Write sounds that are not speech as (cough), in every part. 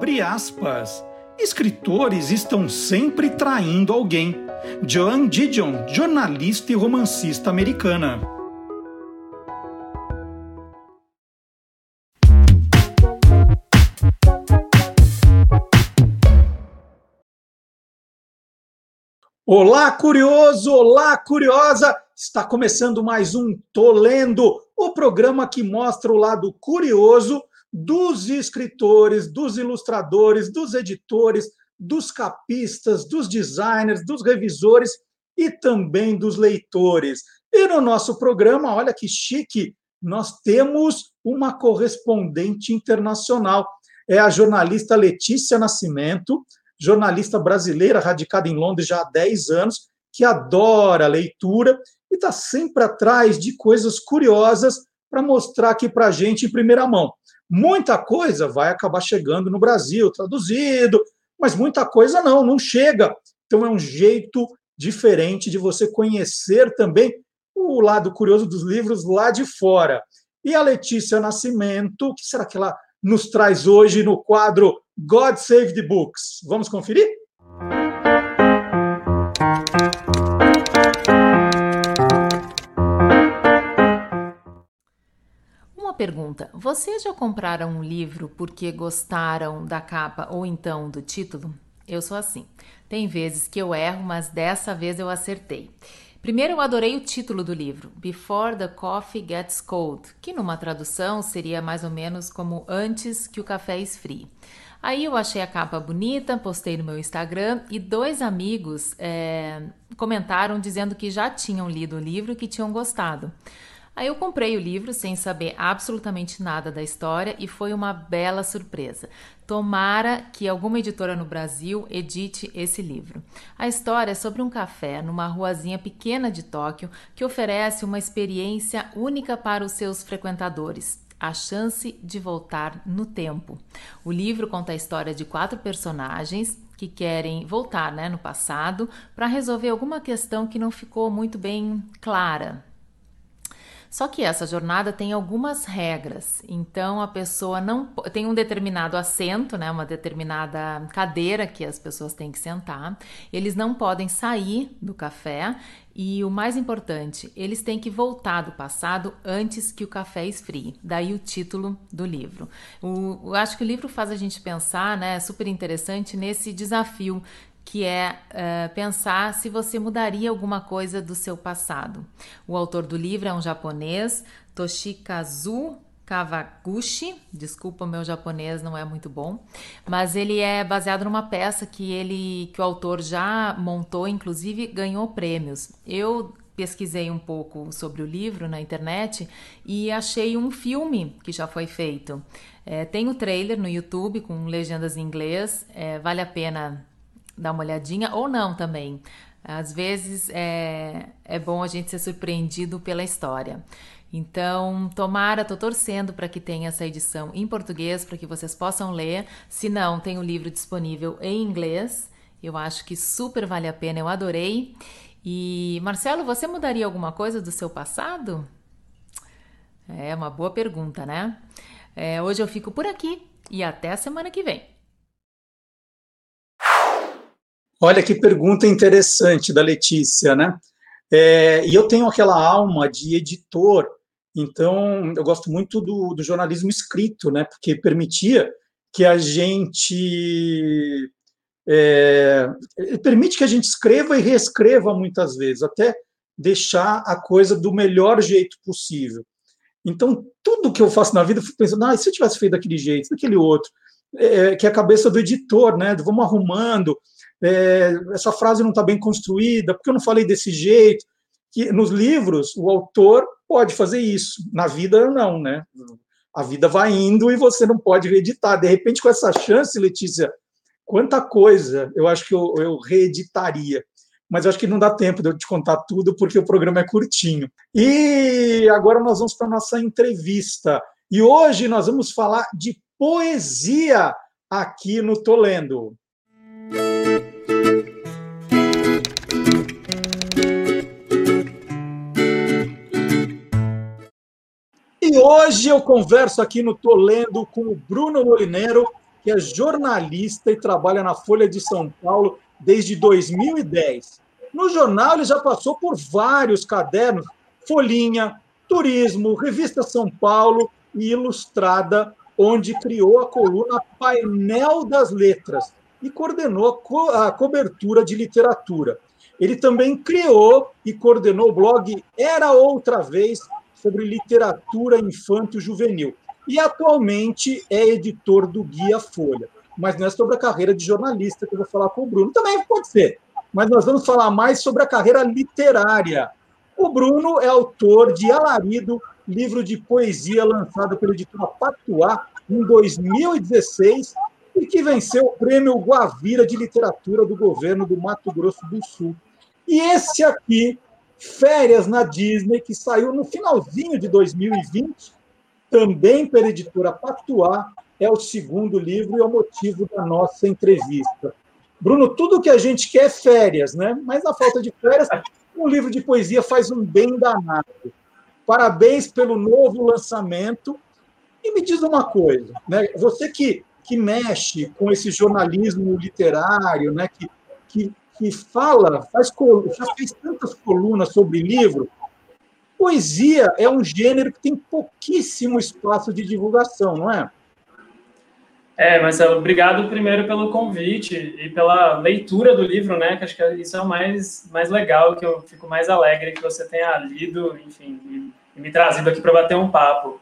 Abre aspas. Escritores estão sempre traindo alguém. Joan Didion, jornalista e romancista americana. Olá, curioso! Olá, curiosa! Está começando mais um Tolendo, o programa que mostra o lado curioso dos escritores, dos ilustradores, dos editores, dos capistas, dos designers, dos revisores e também dos leitores. E no nosso programa, olha que chique, nós temos uma correspondente internacional. É a jornalista Letícia Nascimento, jornalista brasileira radicada em Londres já há 10 anos, que adora leitura e está sempre atrás de coisas curiosas para mostrar aqui para a gente em primeira mão. Muita coisa vai acabar chegando no Brasil, traduzido, mas muita coisa não, não chega. Então é um jeito diferente de você conhecer também o lado curioso dos livros lá de fora. E a Letícia Nascimento, o que será que ela nos traz hoje no quadro God Save the Books? Vamos conferir? Pergunta: vocês já compraram um livro porque gostaram da capa ou então do título? Eu sou assim. Tem vezes que eu erro, mas dessa vez eu acertei. Primeiro, eu adorei o título do livro, Before the Coffee Gets Cold, que numa tradução seria mais ou menos como Antes que o café esfrie. Aí eu achei a capa bonita, postei no meu Instagram e dois amigos é, comentaram dizendo que já tinham lido o livro e que tinham gostado. Aí eu comprei o livro sem saber absolutamente nada da história e foi uma bela surpresa. Tomara que alguma editora no Brasil edite esse livro. A história é sobre um café numa ruazinha pequena de Tóquio que oferece uma experiência única para os seus frequentadores a chance de voltar no tempo. O livro conta a história de quatro personagens que querem voltar né, no passado para resolver alguma questão que não ficou muito bem clara só que essa jornada tem algumas regras. Então a pessoa não tem um determinado assento, né, uma determinada cadeira que as pessoas têm que sentar. Eles não podem sair do café e o mais importante, eles têm que voltar do passado antes que o café esfrie. Daí o título do livro. O, eu acho que o livro faz a gente pensar, né? É super interessante nesse desafio que é uh, pensar se você mudaria alguma coisa do seu passado. O autor do livro é um japonês, Toshikazu Kawaguchi, desculpa, meu japonês não é muito bom, mas ele é baseado numa peça que ele, que o autor já montou, inclusive ganhou prêmios. Eu pesquisei um pouco sobre o livro na internet e achei um filme que já foi feito. É, tem o trailer no YouTube com legendas em inglês, é, vale a pena dar uma olhadinha, ou não também. Às vezes é, é bom a gente ser surpreendido pela história. Então, tomara, tô torcendo para que tenha essa edição em português, para que vocês possam ler. Se não, tem o livro disponível em inglês. Eu acho que super vale a pena, eu adorei. E, Marcelo, você mudaria alguma coisa do seu passado? É uma boa pergunta, né? É, hoje eu fico por aqui e até a semana que vem. Olha que pergunta interessante da Letícia, né? É, e eu tenho aquela alma de editor, então eu gosto muito do, do jornalismo escrito, né? Porque permitia que a gente é, permite que a gente escreva e reescreva muitas vezes, até deixar a coisa do melhor jeito possível. Então, tudo que eu faço na vida, eu fico pensando, ah, se eu tivesse feito daquele jeito, daquele outro, é, que é a cabeça do editor, né? Vamos arrumando é, essa frase não está bem construída, porque eu não falei desse jeito. Que nos livros o autor pode fazer isso, na vida não, né? A vida vai indo e você não pode reeditar. De repente, com essa chance, Letícia, quanta coisa eu acho que eu, eu reeditaria. Mas acho que não dá tempo de eu te contar tudo, porque o programa é curtinho. E agora nós vamos para a nossa entrevista. E hoje nós vamos falar de poesia aqui no Tolendo. E hoje eu converso aqui no Tolendo com o Bruno Molinero, que é jornalista e trabalha na Folha de São Paulo desde 2010. No jornal, ele já passou por vários cadernos, Folhinha, Turismo, Revista São Paulo e Ilustrada, onde criou a coluna Painel das Letras e coordenou a cobertura de literatura. Ele também criou e coordenou o blog Era Outra Vez sobre literatura infanto-juvenil. E atualmente é editor do Guia Folha. Mas não é sobre a carreira de jornalista que eu vou falar com o Bruno. Também pode ser, mas nós vamos falar mais sobre a carreira literária. O Bruno é autor de Alarido, livro de poesia lançado pela editora Patuá em 2016 e que venceu o prêmio Guavira de literatura do governo do Mato Grosso do Sul. E esse aqui, Férias na Disney, que saiu no finalzinho de 2020, também pela editora Patuá, é o segundo livro e é o motivo da nossa entrevista. Bruno, tudo que a gente quer é férias, né? Mas na falta de férias, um livro de poesia faz um bem danado. Parabéns pelo novo lançamento. E me diz uma coisa, né? Você que, que mexe com esse jornalismo literário, né? Que, que, que fala, faz, já fez tantas colunas sobre livro. Poesia é um gênero que tem pouquíssimo espaço de divulgação, não é? É, Marcelo, obrigado primeiro pelo convite e pela leitura do livro, né? Que acho que isso é o mais, mais legal, que eu fico mais alegre que você tenha lido, enfim, e, e me trazido aqui para bater um papo.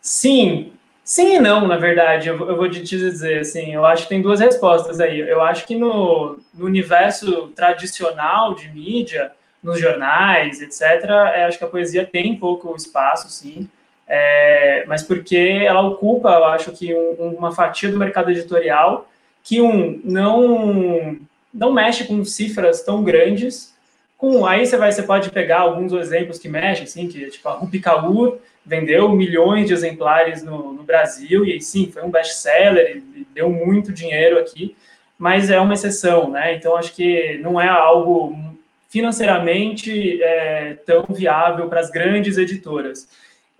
Sim, sim e não, na verdade, eu, vou te dizer, assim, eu acho que tem duas respostas aí. Eu acho que no, no universo tradicional de mídia, nos jornais, etc., é, acho que a poesia tem pouco espaço, sim é, mas porque ela ocupa, eu acho que um, uma fatia do mercado editorial que um não não mexe com cifras tão grandes. Com aí você vai, você pode pegar alguns exemplos que mexem, assim, que tipo a Rupi Kaur vendeu milhões de exemplares no, no Brasil e sim foi um best-seller e deu muito dinheiro aqui, mas é uma exceção, né? Então acho que não é algo financeiramente é, tão viável para as grandes editoras.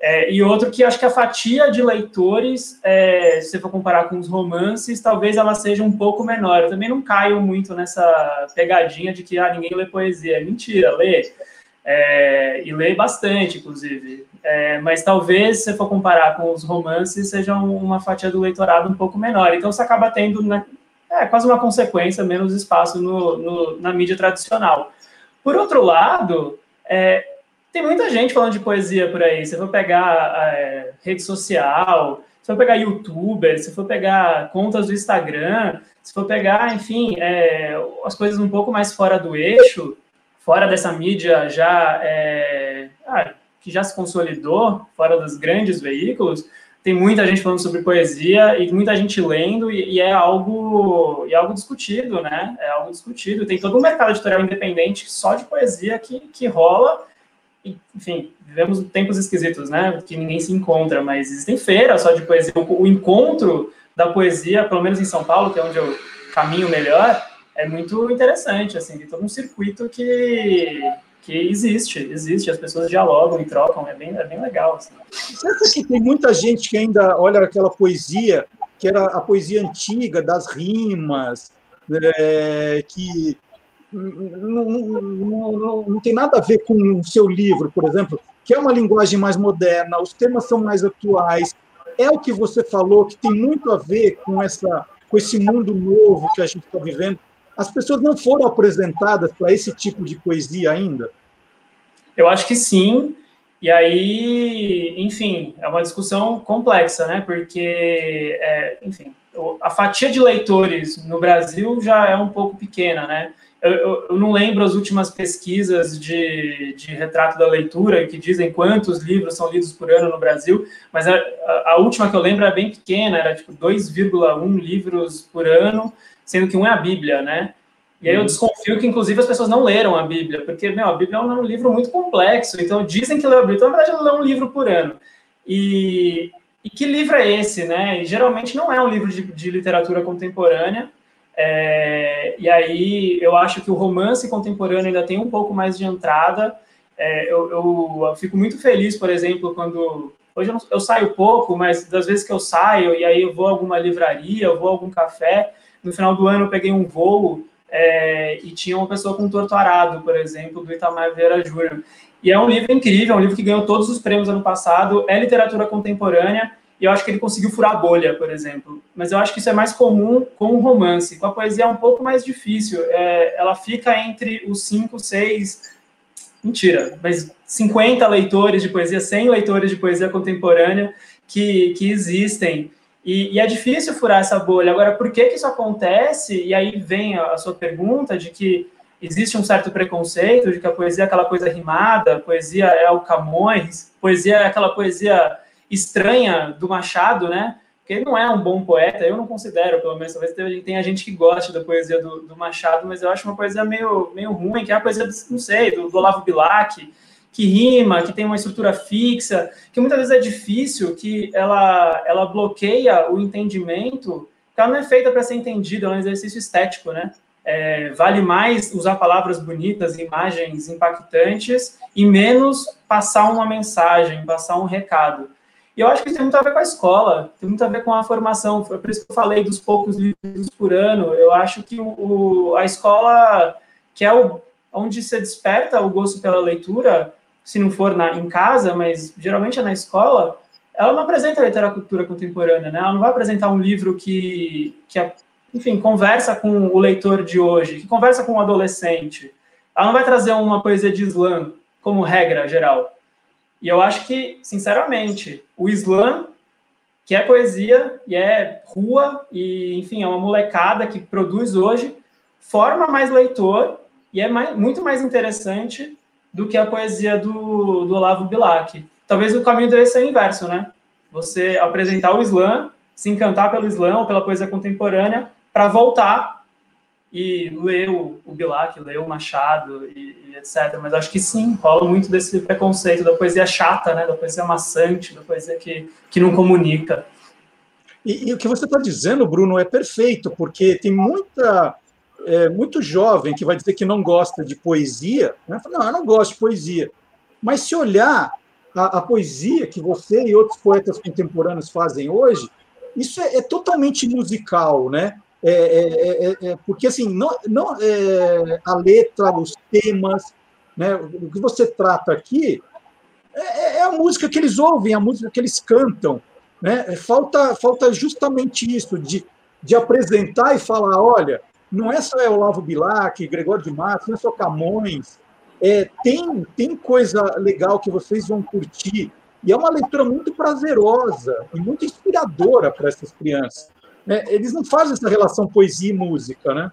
É, e outro que acho que a fatia de leitores, é, se você for comparar com os romances, talvez ela seja um pouco menor. Eu também não caio muito nessa pegadinha de que ah, ninguém lê poesia. É mentira, lê. É, e lê bastante, inclusive. É, mas talvez, se você for comparar com os romances, seja uma fatia do leitorado um pouco menor. Então, você acaba tendo né, é, quase uma consequência, menos espaço no, no, na mídia tradicional. Por outro lado, é, tem muita gente falando de poesia por aí. Se for pegar é, rede social, se for pegar youtuber, se for pegar contas do Instagram, se for pegar, enfim, é, as coisas um pouco mais fora do eixo, fora dessa mídia já é, ah, que já se consolidou, fora dos grandes veículos, tem muita gente falando sobre poesia e muita gente lendo e, e, é algo e é algo discutido, né? É algo discutido. Tem todo um mercado editorial independente só de poesia que, que rola enfim, vivemos tempos esquisitos, né? Que ninguém se encontra, mas existem feiras só de poesia. O, encontro da poesia, pelo menos em São Paulo, que é onde eu caminho melhor, é muito interessante, assim, tem todo um circuito que, que existe, existe, as pessoas dialogam e trocam, é bem, é bem legal. Assim. Você que tem muita gente que ainda olha aquela poesia, que era a poesia antiga, das rimas, é, que não, não, não, não, tem nada a ver com o seu livro, por exemplo, que é uma linguagem mais moderna, os temas são mais atuais. É o que você falou, que tem muito a ver com, essa, com esse mundo novo que a gente está vivendo. As pessoas não foram apresentadas para esse tipo de poesia ainda? Eu acho que sim. E aí, enfim, é uma discussão complexa, né? Porque, é, enfim, a fatia de leitores no Brasil já é um pouco pequena, né? Eu, eu, não lembro as últimas pesquisas de, de retrato da leitura que dizem quantos livros são lidos por ano no Brasil, mas a, a, a última que eu lembro era bem pequena, era tipo 2,1 livros por ano, sendo que um é a Bíblia, né? E aí eu uhum. desconfio que, inclusive, as pessoas não leram a Bíblia, porque, meu, a Bíblia é um livro muito complexo, então dizem que lê a Bíblia, então, na verdade, lê um livro por ano. E, e que livro é esse, né? E, geralmente não é um livro de, de literatura contemporânea, é, e aí eu acho que o romance contemporâneo ainda tem um pouco mais de entrada. É, eu, eu, fico muito feliz, por exemplo, quando Hoje eu, não, eu, saio pouco, mas das vezes que eu saio, e aí eu vou a alguma livraria, eu vou a algum café, no final do ano eu peguei um voo é, e tinha uma pessoa com torto arado, por exemplo, do Itamar Vieira Júnior. E é um livro incrível, é um livro que ganhou todos os prêmios ano passado, é literatura contemporânea, e eu acho que ele conseguiu furar a bolha, por exemplo. Mas eu acho que isso é mais comum com o romance. Com a poesia é um pouco mais difícil. É, ela fica entre os cinco, seis, mentira, mas 50 leitores de poesia, 100 leitores de poesia contemporânea que, que existem. E, e, é difícil furar essa bolha. Agora, por que, que isso acontece? E aí vem a, a sua pergunta de que existe um certo preconceito de que a poesia é aquela coisa rimada, poesia é o Camões, poesia é aquela poesia estranha do Machado, né? Porque ele não é um bom poeta, eu não considero, pelo menos, talvez tenha gente que goste da poesia do, do, Machado, mas eu acho uma poesia meio, meio ruim, que é a poesia, não sei, do, do Olavo Bilac, que rima, que tem uma estrutura fixa, que muitas vezes é difícil, que ela, ela bloqueia o entendimento, porque ela não é feita para ser entendida, é um exercício estético, né? É, vale mais usar palavras bonitas, imagens impactantes, e menos passar uma mensagem, passar um recado. E eu acho que isso tem muito a ver com a escola, tem muito a ver com a formação. Foi por isso que eu falei dos poucos livros por ano. Eu acho que o, a escola, que é o, onde se desperta o gosto pela leitura, se não for na, em casa, mas geralmente é na escola, ela não apresenta a literatura contemporânea, né? Ela não vai apresentar um livro que, que enfim, conversa com o leitor de hoje, que conversa com o adolescente. Ela não vai trazer uma poesia de slam como regra geral. E eu acho que, sinceramente, o slam, que é poesia e é rua, e, enfim, é uma molecada que produz hoje, forma mais leitor e é mais, muito mais interessante do que a poesia do, do Olavo Bilac. Talvez o caminho deve ser o inverso, né? Você apresentar o slam, se encantar pelo slam ou pela poesia contemporânea, para voltar e ler o, o Bilac, ler o Machado e, etc. Mas acho que sim, rola muito desse preconceito da poesia chata, né? Da poesia maçante, da poesia que, que não comunica. E, e o que você está dizendo, Bruno, é perfeito, porque tem muita é, muito jovem que vai dizer que não gosta de poesia, né? não, eu não gosto de poesia. Mas se olhar a, a poesia que você e outros poetas contemporâneos fazem hoje, isso é, é totalmente musical, né? É, é, é, é porque assim, não, não a letra, os temas, né? O que você trata aqui é, a música que eles ouvem, a música que eles cantam, né? Falta, falta justamente isso de, de apresentar e falar, olha, não é só Olavo Bilac, Gregório de Matos, não é só Camões. É, tem, tem coisa legal que vocês vão curtir. E é uma leitura muito prazerosa e muito inspiradora para essas crianças. É, eles não fazem essa relação poesia e música, né?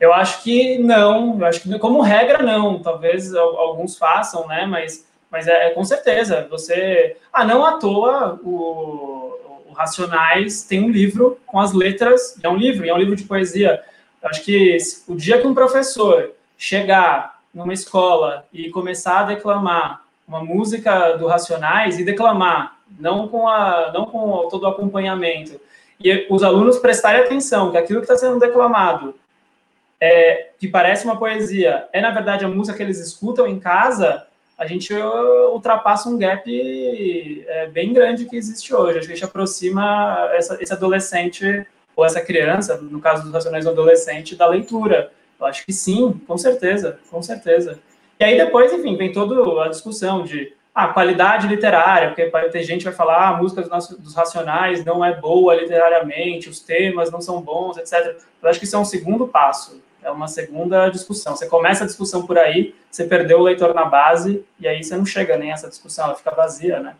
Eu acho que não. Eu acho que, como regra, não. Talvez alguns façam, né? Mas, mas é, é com certeza. Você. Ah, não à toa o Racionais tem um livro com as letras, é um livro, é um livro de poesia. Eu acho que o dia que um professor chegar numa escola e começar a declamar uma música do Racionais e declamar, não com, a, não com todo o acompanhamento, e os alunos prestarem atenção que aquilo que está sendo declamado, é, que parece uma poesia, é na verdade a música que eles escutam em casa, a gente ultrapassa um gap é, bem grande que existe hoje. A gente aproxima essa, esse adolescente ou essa criança, no caso dos racionais adolescente, da leitura. Eu acho que sim, com certeza, com certeza. E aí depois, enfim, vem toda a discussão de ah, qualidade literária, porque tem gente que vai falar ah, a música dos, racionais não é boa literariamente, os temas não são bons, etc. Eu acho que isso é um segundo passo é uma segunda discussão. Você começa a discussão por aí, você perdeu o leitor na base, e aí você não chega nem a essa discussão, ela fica vazia, né?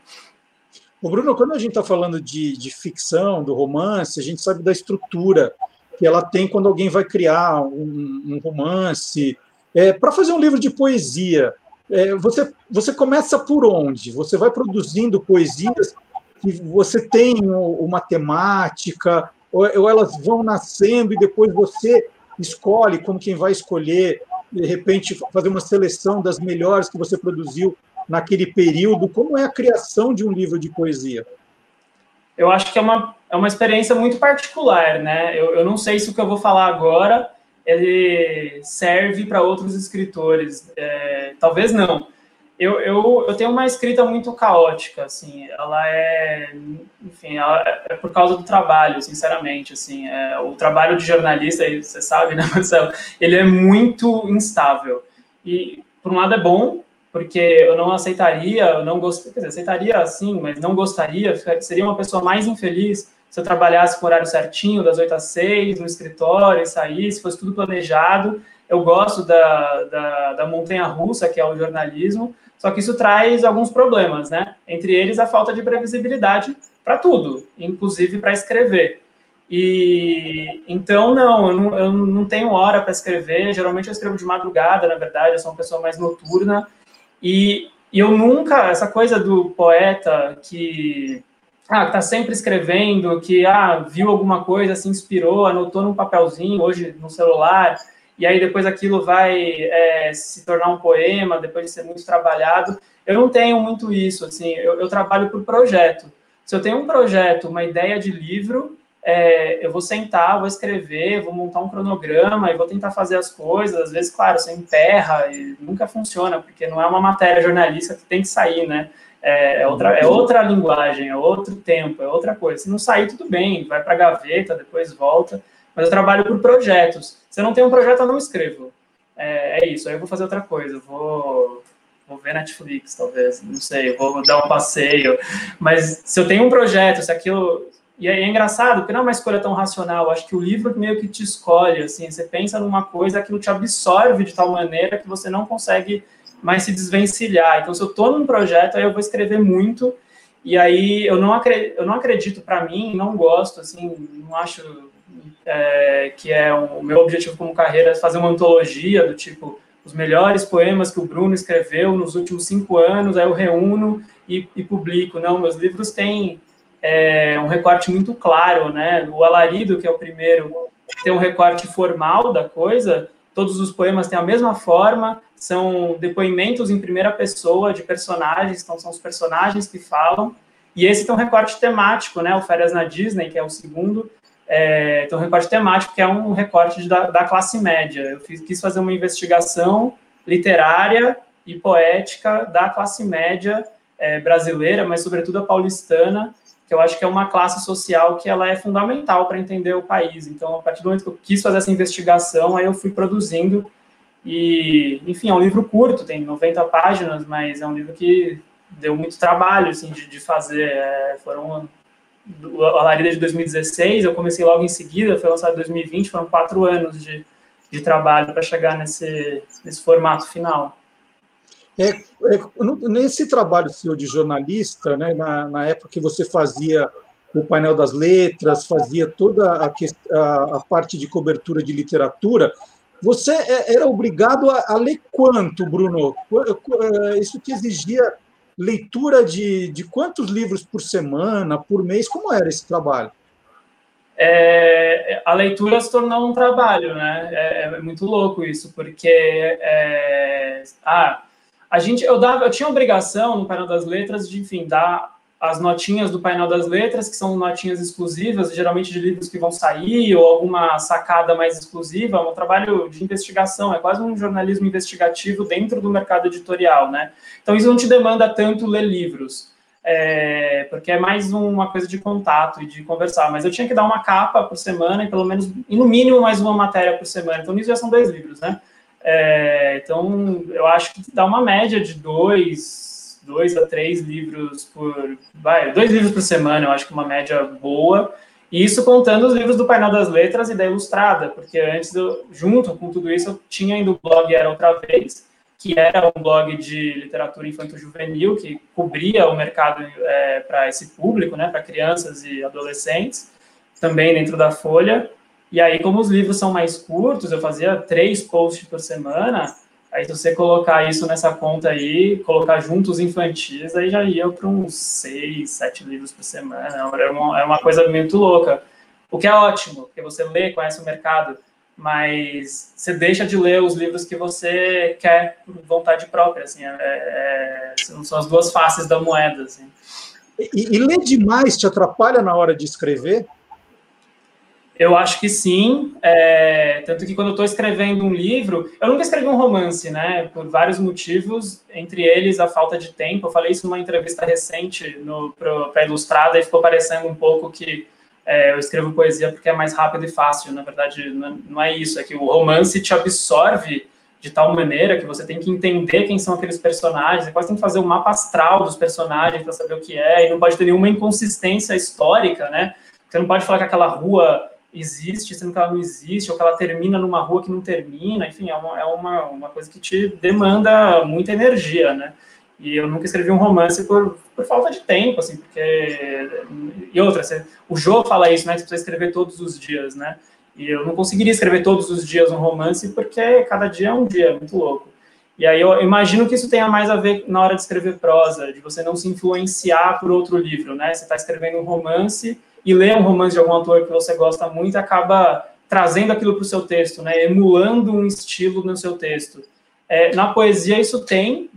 O Bruno, quando a gente está falando de, de ficção, do romance, a gente sabe da estrutura que ela tem quando alguém vai criar um, um romance. É, Para fazer um livro de poesia, é, você, você começa por onde? Você vai produzindo poesias que você tem uma temática, ou, ou elas vão nascendo e depois você escolhe como quem vai escolher, de repente, fazer uma seleção das melhores que você produziu naquele período? Como é a criação de um livro de poesia? Eu acho que é uma, é uma experiência muito particular, né? Eu, eu não sei se o que eu vou falar agora ele serve para outros escritores. É, talvez não. eu, eu, eu tenho uma escrita muito caótica, assim, ela é, enfim, ela é por causa do trabalho, sinceramente, assim, é, o trabalho de jornalista, você sabe, (laughs) né, Marcelo, ele é muito instável, e por um lado é bom, porque eu não aceitaria, eu não gostaria, aceitaria sim, mas não gostaria, seria uma pessoa mais infeliz se eu trabalhasse com horário certinho, das 8 às 6, no escritório, e saísse, fosse tudo planejado, eu gosto da, da, da montanha russa, que é o jornalismo, só que isso traz alguns problemas, né? Entre eles, a falta de previsibilidade para tudo, inclusive para escrever. E então, não eu, não, eu não tenho hora para escrever. Geralmente eu escrevo de madrugada, na verdade, eu sou uma pessoa mais noturna. E, e eu nunca, essa coisa do poeta que ah, está sempre escrevendo, que ah, viu alguma coisa, se inspirou, anotou num papelzinho, hoje no celular e aí depois aquilo vai é, se tornar um poema, depois de ser muito trabalhado. Eu não tenho muito isso, assim, eu, eu trabalho por projeto. Se eu tenho um projeto, uma ideia de livro, é, eu vou sentar, vou escrever, vou montar um cronograma e vou tentar fazer as coisas. Às vezes, claro, você emperra e nunca funciona, porque não é uma matéria jornalística que tem que sair, né? É, é outra, é outra linguagem, é outro tempo, é outra coisa. Se não sair, tudo bem, vai para a gaveta, depois volta mas eu trabalho por projetos. Se eu não tenho um projeto, eu não escrevo. É, é isso, aí eu vou fazer outra coisa, vou, vou ver Netflix, talvez, não sei, vou dar um passeio. Mas se eu tenho um projeto, se aquilo. E é engraçado, porque não é uma escolha tão racional. Acho que o livro meio que te escolhe, assim, você pensa numa coisa, aquilo te absorve de tal maneira que você não consegue mais se desvencilhar. Então, se eu estou num projeto, aí eu vou escrever muito. E aí eu não acredito, eu não acredito para mim, não gosto, assim, não acho é, que é o meu objetivo como carreira, é fazer uma antologia do tipo os melhores poemas que o Bruno escreveu nos últimos cinco anos, aí eu reúno e, e publico. Não, meus livros têm é, um recorte muito claro, né? O Alarido, que é o primeiro, tem um recorte formal da coisa, todos os poemas têm a mesma forma, são depoimentos em primeira pessoa de personagens, então são os personagens que falam, e esse tem um recorte temático, né? O Férias na Disney, que é o segundo, é, então, recorte temático, que é um recorte da, da, classe média. Eu fiz, quis fazer uma investigação literária e poética da classe média é, brasileira, mas sobretudo a paulistana, que eu acho que é uma classe social que ela é fundamental para entender o país. Então, a partir do momento que eu quis fazer essa investigação, aí eu fui produzindo. E, enfim, é um livro curto, tem 90 páginas, mas é um livro que deu muito trabalho assim, de, de fazer. É, foram a Larida de 2016, eu comecei logo em seguida, foi lançado em 2020, foram quatro anos de, de trabalho para chegar nesse, nesse formato final. É, é, nesse trabalho seu de jornalista, né, na, na, época que você fazia o painel das letras, fazia toda a, a, a parte de cobertura de literatura, você é, era obrigado a, a ler quanto, Bruno? É, isso te exigia leitura de, de quantos livros por semana, por mês? Como era esse trabalho? É, a leitura se tornou um trabalho, né? É, é muito louco isso, porque é, ah, a gente, eu dava, eu tinha obrigação no painel das letras de, enfim, dar as notinhas do painel das letras, que são notinhas exclusivas, geralmente de livros que vão sair, ou alguma sacada mais exclusiva, é um trabalho de investigação, é quase um jornalismo investigativo dentro do mercado editorial, né? Então isso não te demanda tanto ler livros, é, porque é mais uma coisa de contato e de conversar, mas eu tinha que dar uma capa por semana e pelo menos, e no mínimo, mais uma matéria por semana, então nisso já são dois livros, né? É, então, eu acho que dá uma média de dois, dois a três livros por. Vai, dois livros por semana, eu acho que uma média boa. E isso contando os livros do painel das letras e da ilustrada, porque antes, eu, junto com tudo isso, eu tinha ainda o blog Era Outra Vez, que era um blog de literatura infanto-juvenil, que cobria o mercado é, para esse público, né, para crianças e adolescentes, também dentro da Folha. E aí, como os livros são mais curtos, eu fazia três posts por semana, Aí, se você colocar isso nessa conta aí, colocar juntos infantis, aí já ia para uns seis, sete livros por semana. É uma, é uma coisa muito louca. O que é ótimo, porque você lê, conhece o mercado, mas você deixa de ler os livros que você quer por vontade própria. Assim, é, é, são as duas faces da moeda. Assim. E, e ler demais te atrapalha na hora de escrever? Eu acho que sim, é, tanto que quando eu estou escrevendo um livro, eu nunca escrevi um romance, né? Por vários motivos, entre eles a falta de tempo. Eu falei isso numa entrevista recente para Ilustrada e ficou parecendo um pouco que é, eu escrevo poesia porque é mais rápido e fácil. Na verdade, não é isso. É que o romance te absorve de tal maneira que você tem que entender quem são aqueles personagens, você quase tem que fazer um mapa astral dos personagens para saber o que é, e não pode ter nenhuma inconsistência histórica, né? Você não pode falar que aquela rua existe, sendo que ela não existe, ou que ela termina numa rua que não termina, enfim, é uma, é uma, uma coisa que te demanda muita energia, né? E eu nunca escrevi um romance por, por falta de tempo, assim, porque... E outra, o Jô fala isso, né, que você precisa escrever todos os dias, né? E eu não conseguiria escrever todos os dias um romance, porque cada dia é um dia, é muito louco. E aí eu imagino que isso tenha mais a ver na hora de escrever prosa, de você não se influenciar por outro livro, né? Você está escrevendo um romance e lê um romance de algum autor que você gosta muito acaba trazendo aquilo para o seu texto, né? Emulando um estilo no seu texto. É, na poesia isso tem,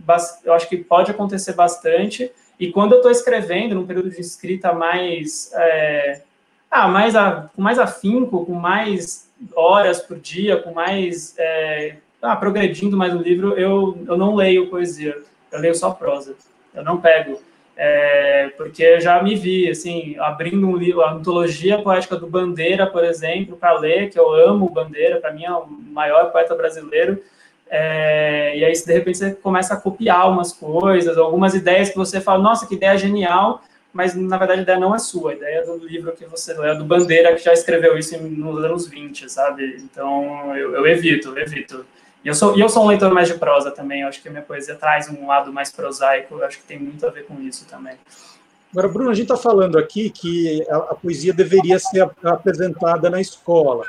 eu acho que pode acontecer bastante. E quando eu estou escrevendo, num período de escrita mais, é, ah, mais a, com mais afinco, com mais horas por dia, com mais é, ah, progredindo mais no livro, eu, eu não leio poesia, eu leio só prosa. Eu não pego é, porque eu já me vi, assim, abrindo um livro, a antologia poética do Bandeira, por exemplo, para ler, que eu amo Bandeira, para mim é o maior poeta brasileiro, é, e aí, de repente, você começa a copiar umas coisas, algumas ideias que você fala, nossa, que ideia genial, mas na verdade a ideia não é sua, a ideia é do livro que você lê, é do Bandeira, que já escreveu isso nos anos 20, sabe? Então, eu, eu evito, eu evito. E eu sou, eu sou um leitor mais de prosa também, eu acho que a minha poesia traz um lado mais prosaico, eu acho que tem muito a ver com isso também. Agora, Bruno, a gente está falando aqui que a, a, poesia deveria ser apresentada na escola.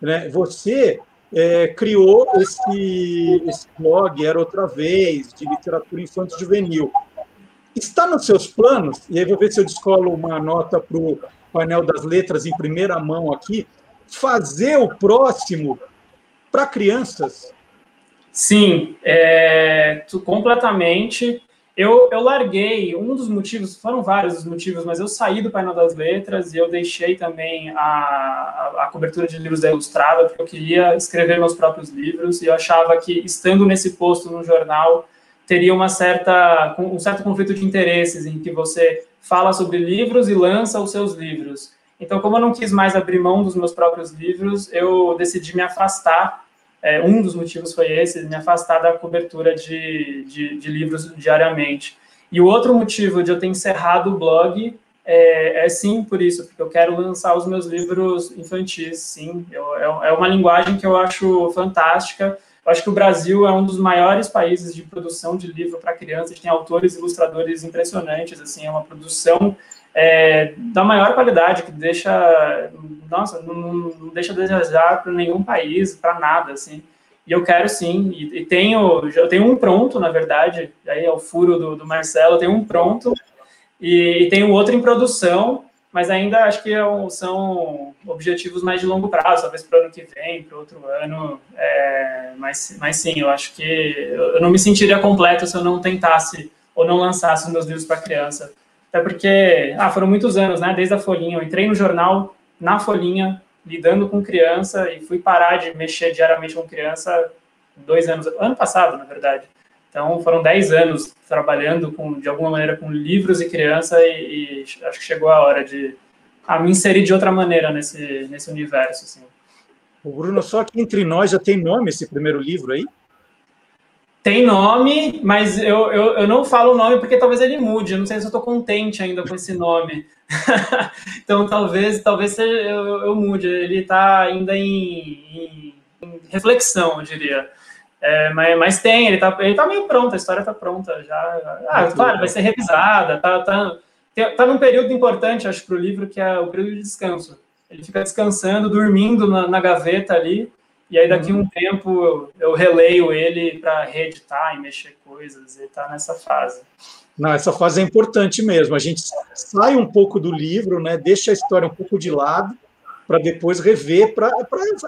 Né? Você é, criou esse, esse blog, Era Outra Vez, de literatura infantil juvenil. Está nos seus planos, e aí vou ver se eu descolo uma nota para o painel das letras em primeira mão aqui, fazer o próximo para crianças? Sim, é, completamente. Eu, eu larguei, um dos motivos, foram vários os motivos, mas eu saí do painel das letras e eu deixei também a, a, a, cobertura de livros da Ilustrada, porque eu queria escrever meus próprios livros e eu achava que, estando nesse posto no jornal, teria uma certa, um certo conflito de interesses em que você fala sobre livros e lança os seus livros. Então, como eu não quis mais abrir mão dos meus próprios livros, eu decidi me afastar é, um dos motivos foi esse, me afastar da cobertura de, de, de, livros diariamente. E o outro motivo de eu ter encerrado o blog é, é, sim por isso, porque eu quero lançar os meus livros infantis, sim. Eu, é, é uma linguagem que eu acho fantástica. Eu acho que o Brasil é um dos maiores países de produção de livro para crianças, tem autores e ilustradores impressionantes, assim, é uma produção é, da maior qualidade, que deixa, nossa, não, não deixa desejar para nenhum país, para nada, assim. E eu quero sim, e, e, tenho, eu tenho um pronto, na verdade, aí é o furo do, do Marcelo, eu tenho um pronto, e, e tenho outro em produção, mas ainda acho que é são objetivos mais de longo prazo, talvez para o ano que vem, para outro ano, é, mas, mas sim, eu acho que eu não me sentiria completo se eu não tentasse ou não lançasse meus livros para criança. Até porque, ah, foram muitos anos, né? Desde a Folhinha. Eu entrei no jornal na Folhinha, lidando com criança, e fui parar de mexer diariamente com criança dois anos, ano passado, na verdade. Então, foram dez anos trabalhando com, de alguma maneira com livros e criança, e, e acho que chegou a hora de a me inserir de outra maneira nesse, nesse universo. Assim. O Bruno, só que entre nós já tem nome esse primeiro livro aí? Tem nome, mas eu, eu, eu não falo o nome porque talvez ele mude. Eu não sei se eu estou contente ainda com esse nome. (laughs) então talvez talvez eu, eu mude. Ele está ainda em, em, em, reflexão, eu diria. É, mas, mas tem, ele está ele tá meio pronto, a história está pronta já. Ah, claro, vai ser revisada. Tá, tá, tá num período importante, acho, para o livro, que é o período de descanso. Ele fica descansando, dormindo na, na gaveta ali e aí, daqui um tempo, eu, eu releio ele para reeditar e mexer coisas, e está nessa fase. Não, essa fase é importante mesmo. A gente sai um pouco do livro, né, deixa a história um pouco de lado, para depois rever, para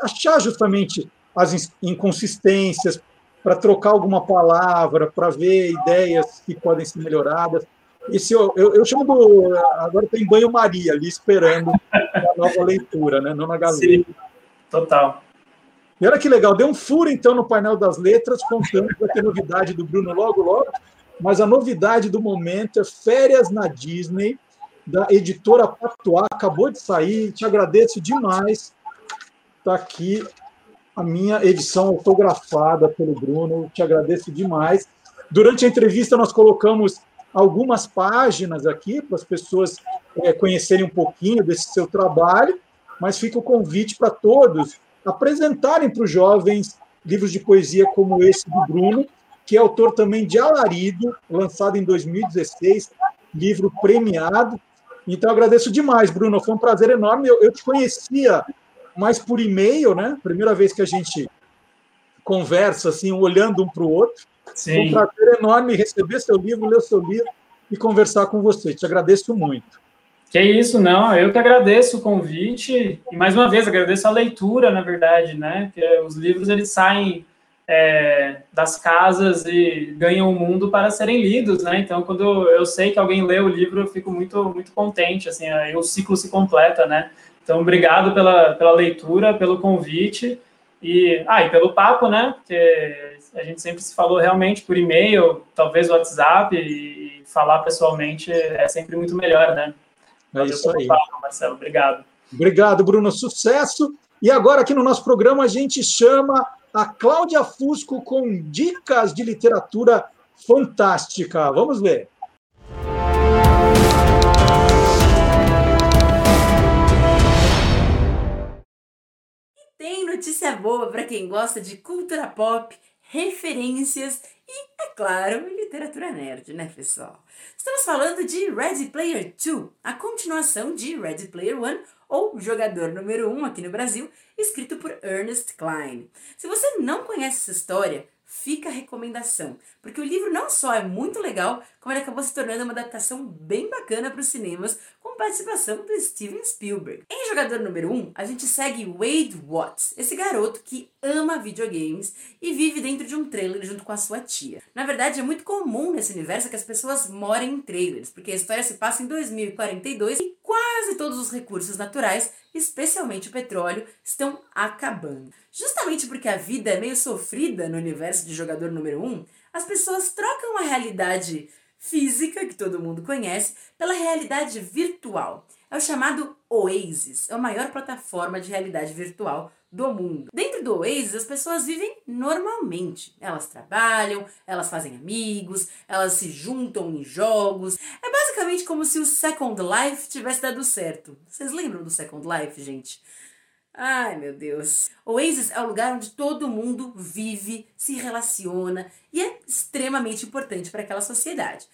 achar justamente as inconsistências, para trocar alguma palavra, para ver ideias que podem ser melhoradas. esse eu, eu, eu chamo do. Agora tem banho-maria ali esperando a nova (laughs) leitura, né? Não na gaveta. Sim, total. E olha que legal, deu um furo então no painel das letras, contando que vai ter novidade do Bruno logo, logo. Mas a novidade do momento é Férias na Disney, da editora Pactuar, acabou de sair. Te agradeço demais. Está aqui a minha edição autografada pelo Bruno, te agradeço demais. Durante a entrevista, nós colocamos algumas páginas aqui para as pessoas é, conhecerem um pouquinho desse seu trabalho, mas fica o convite para todos apresentarem para os jovens livros de poesia como esse do Bruno, que é autor também de Alarido, lançado em 2016, livro premiado. Então, agradeço demais, Bruno. Foi um prazer enorme. Eu, eu te conhecia mais por e-mail, né? Primeira vez que a gente conversa, assim, olhando um para o outro. Sim. Foi um prazer enorme receber seu livro, ler seu livro e conversar com você. Te agradeço muito. Que isso, não, eu que agradeço o convite e mais uma vez agradeço a leitura, na verdade, né? Que os livros eles saem é, das casas e ganham o mundo para serem lidos, né? Então, quando eu sei que alguém lê o livro, eu fico muito muito contente, assim, aí o ciclo se completa, né? Então, obrigado pela, pela leitura, pelo convite e, ah, e pelo papo, né? Porque a gente sempre se falou realmente por e-mail, talvez WhatsApp, e falar pessoalmente é sempre muito melhor, né? É isso aí. Papo, Marcelo, obrigado. Obrigado, Bruno. Sucesso. E agora, aqui no nosso programa, a gente chama a Cláudia Fusco com dicas de literatura fantástica. Vamos ver. Tem notícia boa para quem gosta de cultura pop, referências e, é claro, literatura nerd, né, pessoal? Estamos falando de Ready Player 2, a continuação de Ready Player 1, ou Jogador Número 1 aqui no Brasil, escrito por Ernest Klein. Se você não conhece essa história, fica a recomendação, porque o livro não só é muito legal, como ele acabou se tornando uma adaptação bem bacana para os cinemas, com participação do Steven Spielberg. Em Jogador Número 1, a gente segue Wade Watts, esse garoto que ama videogames e vive dentro de um trailer junto com a sua tia. Na verdade, é muito comum nesse universo que as pessoas morem em trailers, porque a história se passa em 2042 e quase todos os recursos naturais, especialmente o petróleo, estão acabando. Justamente porque a vida é meio sofrida no universo de jogador número 1, um, as pessoas trocam a realidade física, que todo mundo conhece, pela realidade virtual. É o chamado Oasis, é a maior plataforma de realidade virtual do mundo. Dentro do Oasis, as pessoas vivem normalmente. Elas trabalham, elas fazem amigos, elas se juntam em jogos. É basicamente como se o Second Life tivesse dado certo. Vocês lembram do Second Life, gente? Ai, meu Deus. Oasis é o lugar onde todo mundo vive, se relaciona e é extremamente importante para aquela sociedade.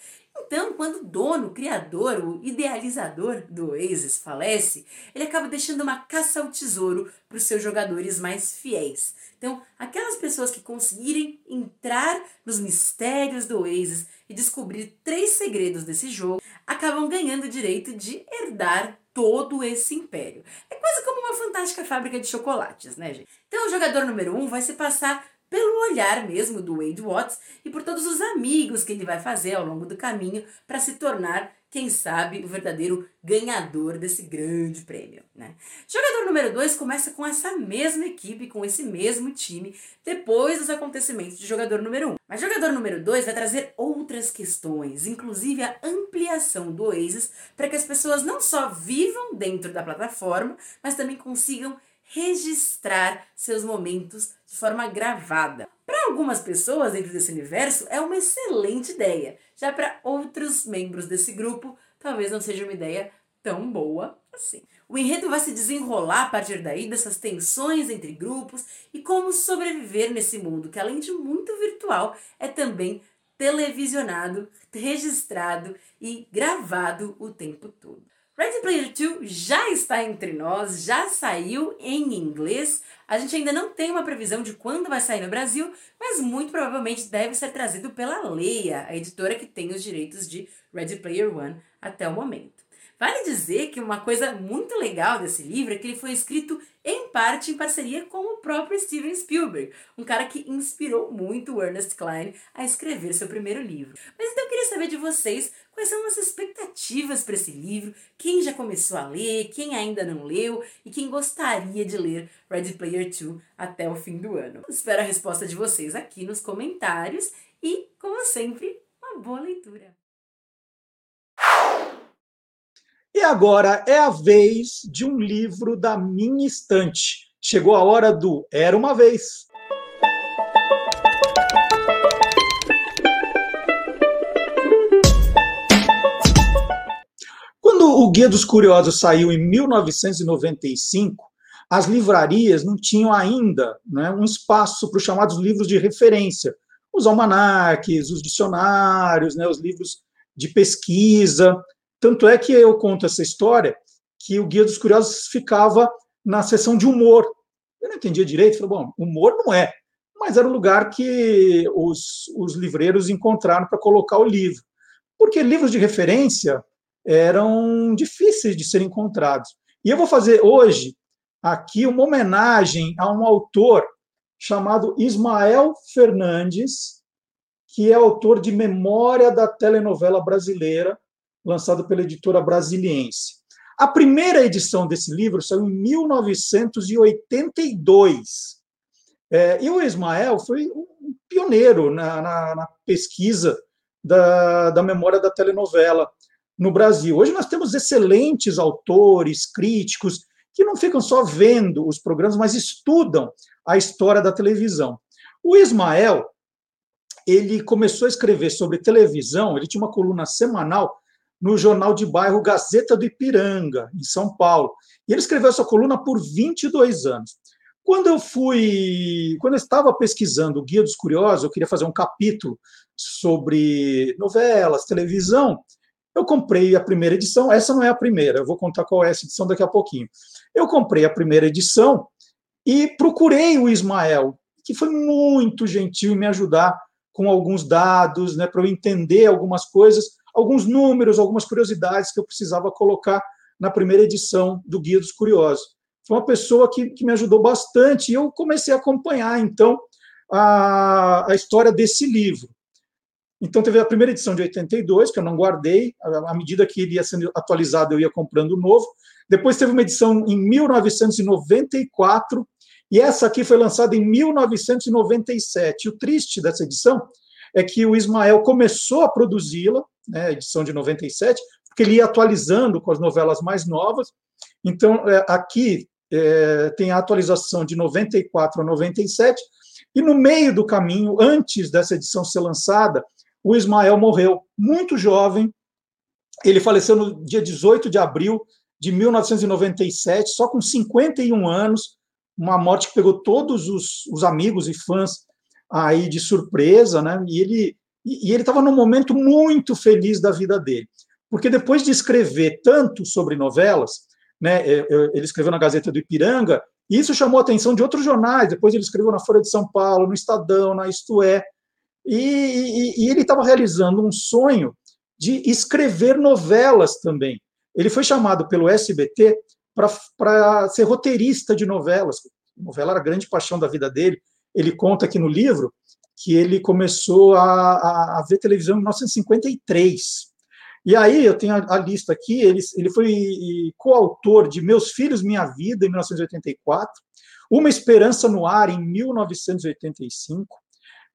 Então, quando o dono, o criador, o idealizador do Oasis falece, ele acaba deixando uma caça ao tesouro para os seus jogadores mais fiéis. Então, aquelas pessoas que conseguirem entrar nos mistérios do Oasis e descobrir três segredos desse jogo, acabam ganhando o direito de herdar todo esse império. É quase como uma fantástica fábrica de chocolates, né, gente? Então, o jogador número um vai se passar pelo olhar mesmo do Wade Watts e por todos os amigos que ele vai fazer ao longo do caminho para se tornar, quem sabe, o verdadeiro ganhador desse grande prêmio. Né? Jogador número 2 começa com essa mesma equipe, com esse mesmo time, depois dos acontecimentos de jogador número 1. Um. Mas jogador número 2 vai trazer outras questões, inclusive a ampliação do Oasis, para que as pessoas não só vivam dentro da plataforma, mas também consigam registrar seus momentos de forma gravada. Para algumas pessoas dentro desse universo é uma excelente ideia, já para outros membros desse grupo talvez não seja uma ideia tão boa assim. O enredo vai se desenrolar a partir daí dessas tensões entre grupos e como sobreviver nesse mundo que além de muito virtual é também televisionado, registrado e gravado o tempo todo. Ready Player 2 já está entre nós, já saiu em inglês. A gente ainda não tem uma previsão de quando vai sair no Brasil, mas muito provavelmente deve ser trazido pela Leia, a editora que tem os direitos de Ready Player One até o momento. Vale dizer que uma coisa muito legal desse livro é que ele foi escrito em parte em parceria com o próprio Steven Spielberg, um cara que inspirou muito o Ernest Cline a escrever seu primeiro livro. Mas então eu queria saber de vocês quais são as expectativas para esse livro, quem já começou a ler, quem ainda não leu e quem gostaria de ler Ready Player 2 até o fim do ano. Espero a resposta de vocês aqui nos comentários e, como sempre, uma boa leitura. E agora é a vez de um livro da minha estante. Chegou a hora do Era uma Vez. O Guia dos Curiosos saiu em 1995, as livrarias não tinham ainda né, um espaço para os chamados livros de referência, os almanaques, os dicionários, né, os livros de pesquisa. Tanto é que eu conto essa história que o Guia dos Curiosos ficava na seção de humor. Eu não entendia direito, falei, bom, humor não é, mas era o lugar que os, os livreiros encontraram para colocar o livro. Porque livros de referência eram difíceis de serem encontrados. E eu vou fazer hoje aqui uma homenagem a um autor chamado Ismael Fernandes, que é autor de Memória da Telenovela Brasileira, lançado pela editora Brasiliense. A primeira edição desse livro saiu em 1982. É, e o Ismael foi um pioneiro na, na, na pesquisa da, da memória da telenovela no Brasil. Hoje nós temos excelentes autores, críticos, que não ficam só vendo os programas, mas estudam a história da televisão. O Ismael, ele começou a escrever sobre televisão, ele tinha uma coluna semanal no jornal de bairro Gazeta do Ipiranga, em São Paulo. E ele escreveu essa coluna por 22 anos. Quando eu fui, quando eu estava pesquisando o Guia dos Curiosos, eu queria fazer um capítulo sobre novelas, televisão, eu comprei a primeira edição, essa não é a primeira, eu vou contar qual é essa edição daqui a pouquinho. Eu comprei a primeira edição e procurei o Ismael, que foi muito gentil em me ajudar com alguns dados, né, para eu entender algumas coisas, alguns números, algumas curiosidades que eu precisava colocar na primeira edição do Guia dos Curiosos. Foi uma pessoa que, que me ajudou bastante e eu comecei a acompanhar, então, a, a história desse livro. Então, teve a primeira edição de 82, que eu não guardei, à medida que ele ia sendo atualizado, eu ia comprando o novo. Depois teve uma edição em 1994, e essa aqui foi lançada em 1997. E o triste dessa edição é que o Ismael começou a produzi-la, né, edição de 97, porque ele ia atualizando com as novelas mais novas. Então, é, aqui é, tem a atualização de 94 a 97, e no meio do caminho, antes dessa edição ser lançada, o Ismael morreu muito jovem. Ele faleceu no dia 18 de abril de 1997, só com 51 anos, uma morte que pegou todos os, os amigos e fãs aí de surpresa, né? E ele e ele estava num momento muito feliz da vida dele, porque depois de escrever tanto sobre novelas, né? É, é, ele escreveu na Gazeta do Ipiranga, e isso chamou a atenção de outros jornais. Depois ele escreveu na Folha de São Paulo, no Estadão, na Isto É. E, e, e ele estava realizando um sonho de escrever novelas também. Ele foi chamado pelo SBT para ser roteirista de novelas. A novela era a grande paixão da vida dele. Ele conta aqui no livro que ele começou a, a, a ver televisão em 1953. E aí eu tenho a, a lista aqui. Ele, ele foi coautor de Meus Filhos, Minha Vida, em 1984. Uma Esperança no Ar, em 1985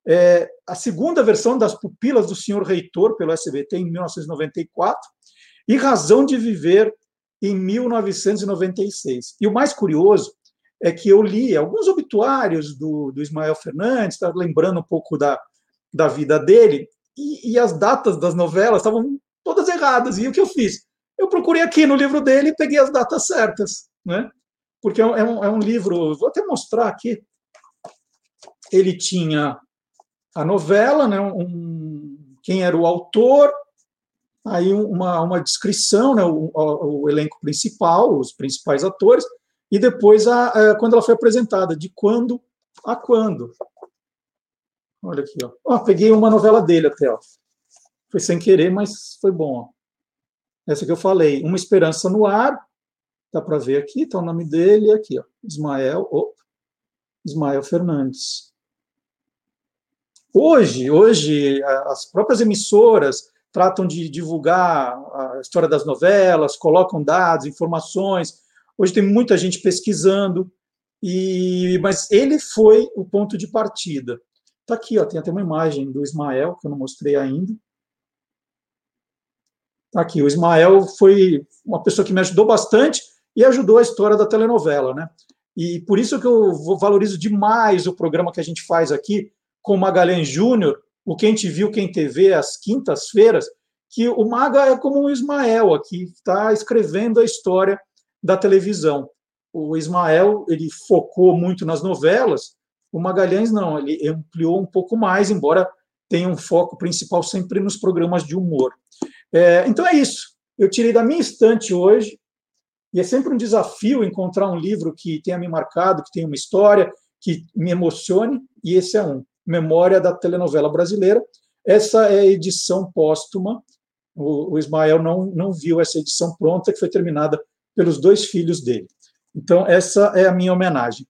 é, a segunda versão das Pupilas do Senhor Reitor, pelo SBT, em 1994, e Razão de Viver, em 1996. E o mais curioso é que eu li alguns obituários do, do Ismael Fernandes, estava lembrando um pouco da, da vida dele, e, e, as datas das novelas estavam todas erradas. E o que eu fiz? Eu procurei aqui no livro dele e peguei as datas certas, né? Porque é um, é um é livro, vou até mostrar aqui. Ele tinha a novela, né, um, quem era o autor, aí uma, uma descrição, né, o, o, elenco principal, os principais atores, e depois a, a, quando ela foi apresentada, de quando a quando. Olha aqui, ó. ó. peguei uma novela dele até, ó. Foi sem querer, mas foi bom. Ó. Essa que eu falei, Uma Esperança no Ar, dá para ver aqui, está o nome dele aqui, ó. Ismael, Ismael Fernandes. Hoje, hoje as próprias emissoras tratam de divulgar a história das novelas, colocam dados, informações. Hoje tem muita gente pesquisando, e mas ele foi o ponto de partida. Está aqui, ó, tem até uma imagem do Ismael, que eu não mostrei ainda. Está aqui, o Ismael foi uma pessoa que me ajudou bastante e ajudou a história da telenovela, né? E por isso que eu valorizo demais o programa que a gente faz aqui com Magalhães Júnior, o Quem Te Viu, Quem TV, às quintas-feiras, que o Maga é como o Ismael aqui, está escrevendo a história da televisão. O Ismael, ele focou muito nas novelas, o Magalhães não, ele ampliou um pouco mais, embora tenha um foco principal sempre nos programas de humor. É, então é isso. Eu tirei da minha estante hoje, e é sempre um desafio encontrar um livro que tenha me marcado, que tenha uma história, que me emocione, e esse é um. Memória da Telenovela Brasileira. Essa é a edição póstuma. O, o Ismael não, não viu essa edição pronta, que foi terminada pelos dois filhos dele. Então, essa é a minha homenagem.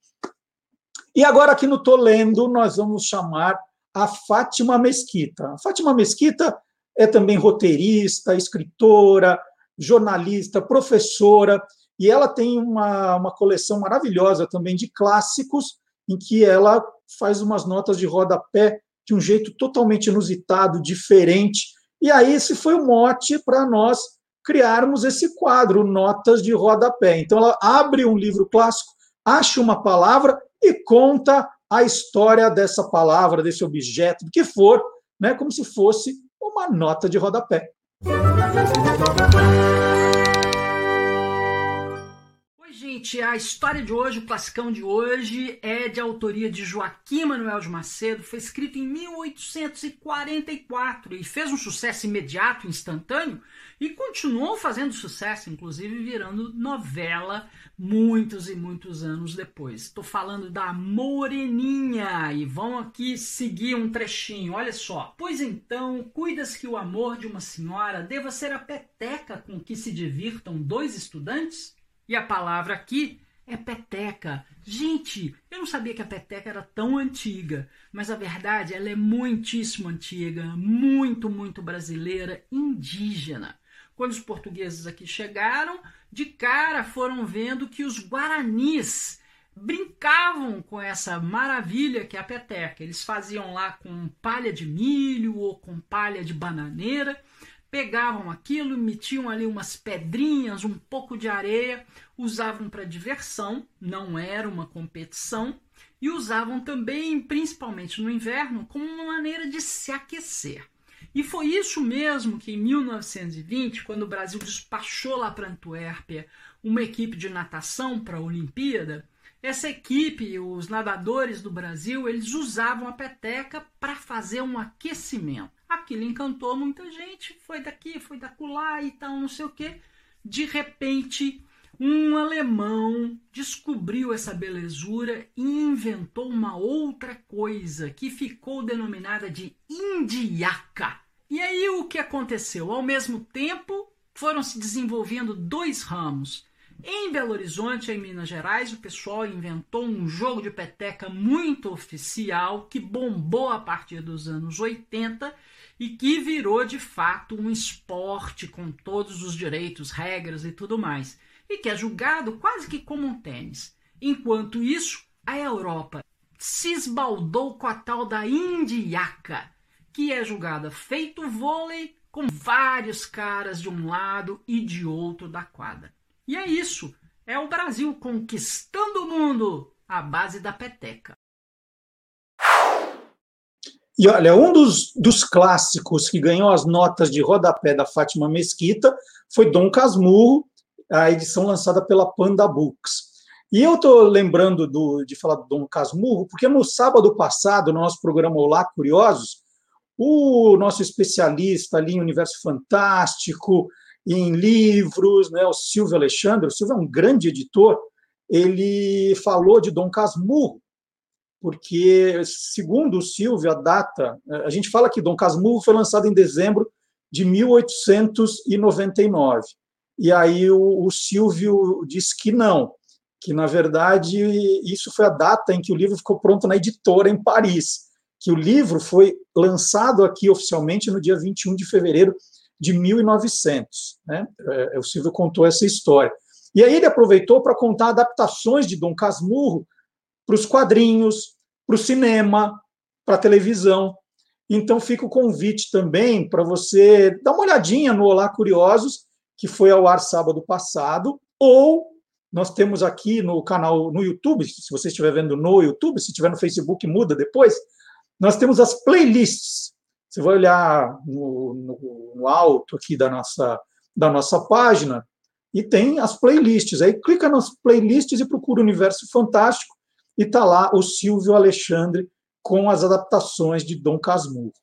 E agora, aqui no Tô Lendo, nós vamos chamar a Fátima Mesquita. A Fátima Mesquita é também roteirista, escritora, jornalista, professora, e ela tem uma, uma coleção maravilhosa também de clássicos, em que ela faz umas notas de rodapé de um jeito totalmente inusitado, diferente. E aí esse foi o mote para nós criarmos esse quadro, Notas de Rodapé. Então ela abre um livro clássico, acha uma palavra e conta a história dessa palavra, desse objeto, do que for, né, como se fosse uma nota de rodapé. A história de hoje, o classicão de hoje, é de autoria de Joaquim Manuel de Macedo, foi escrito em 1844 e fez um sucesso imediato, instantâneo, e continuou fazendo sucesso, inclusive virando novela muitos e muitos anos depois. Estou falando da Moreninha e vão aqui seguir um trechinho, olha só. Pois então, cuidas que o amor de uma senhora deva ser a peteca com que se divirtam dois estudantes? E a palavra aqui é peteca. Gente, eu não sabia que a peteca era tão antiga, mas a verdade ela é muitíssimo antiga, muito, muito brasileira, indígena. Quando os portugueses aqui chegaram, de cara foram vendo que os guaranis brincavam com essa maravilha que é a peteca. Eles faziam lá com palha de milho ou com palha de bananeira pegavam aquilo, metiam ali umas pedrinhas, um pouco de areia, usavam para diversão, não era uma competição, e usavam também, principalmente no inverno, como uma maneira de se aquecer. E foi isso mesmo que em 1920, quando o Brasil despachou lá para Antuérpia uma equipe de natação para a Olimpíada, essa equipe, os nadadores do Brasil, eles usavam a peteca para fazer um aquecimento. Aquilo encantou muita gente, foi daqui, foi da lá e tal, não sei o que. De repente, um alemão descobriu essa belezura e inventou uma outra coisa que ficou denominada de indiaca. E aí o que aconteceu? Ao mesmo tempo, foram se desenvolvendo dois ramos. Em Belo Horizonte, em Minas Gerais, o pessoal inventou um jogo de peteca muito oficial que bombou a partir dos anos 80 e que virou de fato um esporte com todos os direitos, regras e tudo mais, e que é julgado quase que como um tênis. Enquanto isso, a Europa se esbaldou com a tal da indiaca, que é julgada feito vôlei com vários caras de um lado e de outro da quadra. E é isso, é o Brasil conquistando o mundo à base da peteca. E olha, um dos, dos clássicos que ganhou as notas de rodapé da Fátima Mesquita foi Dom Casmurro, a edição lançada pela Panda Books. E eu estou lembrando do, de falar do Dom Casmurro, porque no sábado passado, no nosso programa Olá Curiosos, o nosso especialista ali em universo fantástico, em livros, né, o Silvio Alexandre, o Silvio é um grande editor, ele falou de Dom Casmurro, porque, segundo o Silvio, a data, a gente fala que Dom Casmurro foi lançado em dezembro de 1899. E aí o, o Silvio disse que não, que na verdade isso foi a data em que o livro ficou pronto na editora em Paris. que o livro foi lançado aqui oficialmente no dia 21 de fevereiro de 1900. Né? É, o Silvio contou essa história. E aí ele aproveitou para contar adaptações de Dom Casmurro para os quadrinhos, para o cinema, para a televisão. Então fica o convite também para você dar uma olhadinha no Olá Curiosos, que foi ao ar sábado passado, ou nós temos aqui no canal no YouTube, se você estiver vendo no YouTube, se estiver no Facebook, muda depois. Nós temos as playlists. Você vai olhar no, no, no alto aqui da nossa, da nossa página e tem as playlists. Aí clica nas playlists e procura o Universo Fantástico e está lá o Silvio Alexandre com as adaptações de Dom Casmurro.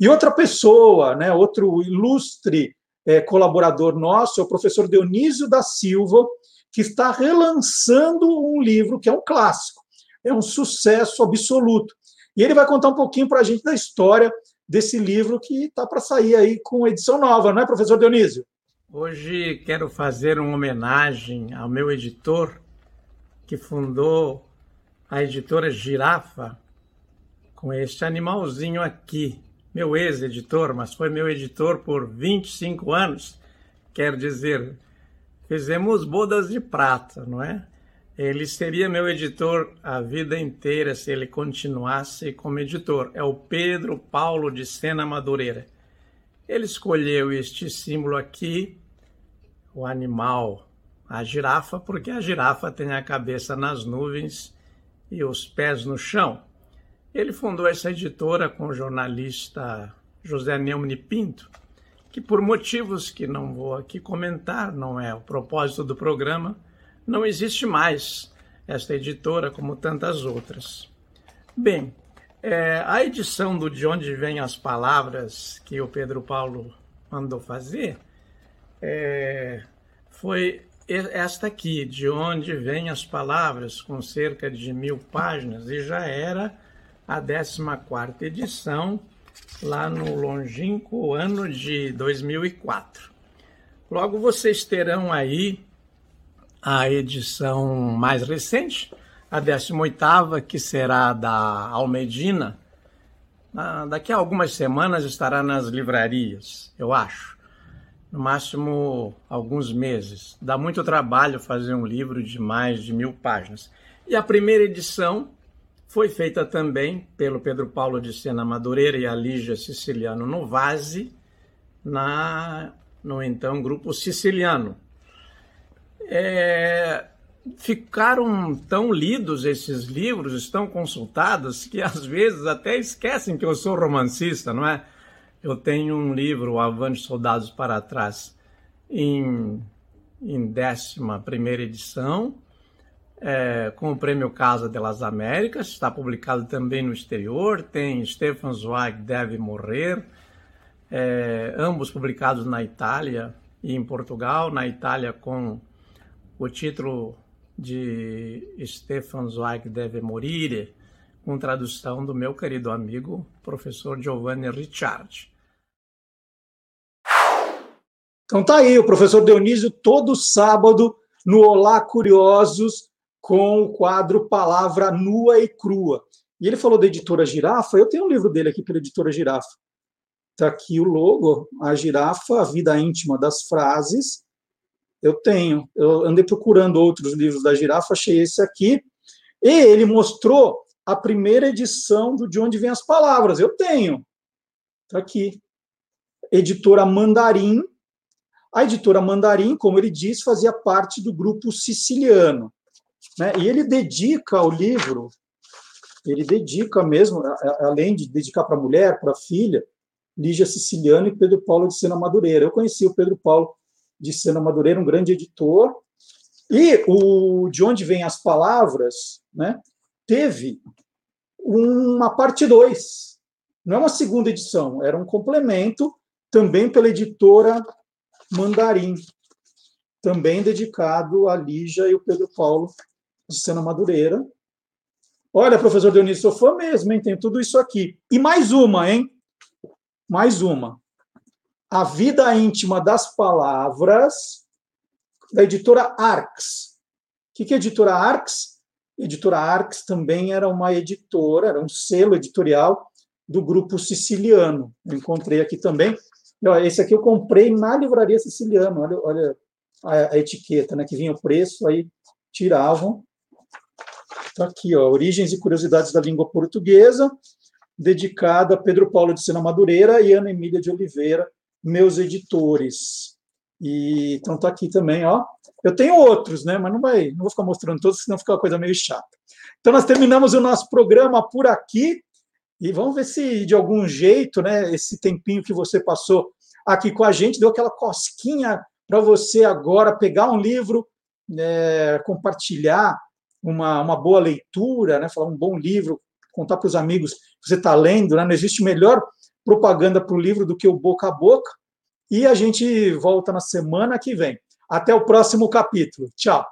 E outra pessoa, né, outro ilustre é, colaborador nosso é o professor Dionísio da Silva, que está relançando um livro que é um clássico, é um sucesso absoluto. E ele vai contar um pouquinho para a gente da história desse livro que está para sair aí com edição nova, não é, professor Dionísio? Hoje quero fazer uma homenagem ao meu editor, que fundou a editora Girafa, com este animalzinho aqui. Meu ex-editor, mas foi meu editor por 25 anos. Quer dizer, fizemos bodas de prata, não é? Ele seria meu editor a vida inteira se ele continuasse como editor. É o Pedro Paulo de Sena Madureira. Ele escolheu este símbolo aqui, o animal, a girafa, porque a girafa tem a cabeça nas nuvens e os pés no chão. Ele fundou essa editora com o jornalista José Neumann Pinto, que por motivos que não vou aqui comentar, não é o propósito do programa, não existe mais esta editora como tantas outras. Bem, é, a edição do De Onde Vêm as Palavras que o Pedro Paulo mandou fazer é, foi esta aqui, De Onde Vêm as Palavras, com cerca de mil páginas, e já era a 14 edição, lá no longínquo ano de 2004. Logo vocês terão aí a edição mais recente, a 18ª, que será da Almedina. Ah, daqui a algumas semanas estará nas livrarias, eu acho. No máximo alguns meses. Dá muito trabalho fazer um livro de mais de mil páginas. E a primeira edição foi feita também pelo Pedro Paulo de Sena Madureira e a Lígia Siciliano Novasi, na, no então Grupo Siciliano, é, ficaram tão lidos esses livros, estão consultados, que às vezes até esquecem que eu sou romancista, não é? Eu tenho um livro, Avante Soldados para Trás, em, em 11 edição, é, com o prêmio Casa das Américas, está publicado também no exterior, tem Stefan Zweig Deve Morrer, é, ambos publicados na Itália e em Portugal, na Itália com o título de Stefan Zweig deve morire, com tradução do meu querido amigo, professor Giovanni Ricciardi. Então tá aí, o professor Dionísio todo sábado no Olá Curiosos com o quadro Palavra Nua e Crua. E ele falou da editora Girafa, eu tenho um livro dele aqui pela editora Girafa. Está aqui o logo, a girafa, a vida íntima das frases, eu tenho. Eu andei procurando outros livros da girafa, achei esse aqui. E ele mostrou a primeira edição do De Onde Vêm as Palavras. Eu tenho. Está aqui. Editora Mandarim. A editora Mandarim, como ele diz, fazia parte do grupo siciliano. Né? E ele dedica ao livro, ele dedica mesmo, além de dedicar para a mulher, para a filha, Lígia Siciliano e Pedro Paulo de Sena Madureira. Eu conheci o Pedro Paulo de Sena Madureira, um grande editor. E o De Onde Vêm as Palavras né, teve uma parte 2. Não é uma segunda edição, era um complemento também pela editora Mandarim, também dedicado a Lígia e o Pedro Paulo de Sena Madureira. Olha, professor Dionísio, sou fã mesmo, hein? Tem tudo isso aqui. E mais uma, hein? Mais uma. A Vida Íntima das Palavras, da editora Arx. O que é editora Arx? Editora Arx também era uma editora, era um selo editorial do grupo siciliano. Eu encontrei aqui também. Esse aqui eu comprei na livraria siciliana. Olha, olha a, a, etiqueta, né? Que vinha o preço, aí tiravam. Está aqui, ó, Origens e Curiosidades da Língua Portuguesa, dedicada a Pedro Paulo de Sena Madureira e Ana Emília de Oliveira, meus editores. E então está aqui também, ó. Eu tenho outros, né? Mas não vai, não vou ficar mostrando todos, senão fica uma coisa meio chata. Então nós terminamos o nosso programa por aqui e vamos ver se de algum jeito, né, esse tempinho que você passou aqui com a gente deu aquela cosquinha para você agora pegar um livro, né, compartilhar uma, uma boa leitura, né, falar um bom livro, contar para os amigos que você está lendo. Né, não existe melhor propaganda para o livro do que o boca a boca. E a gente volta na semana que vem. Até o próximo capítulo. Tchau.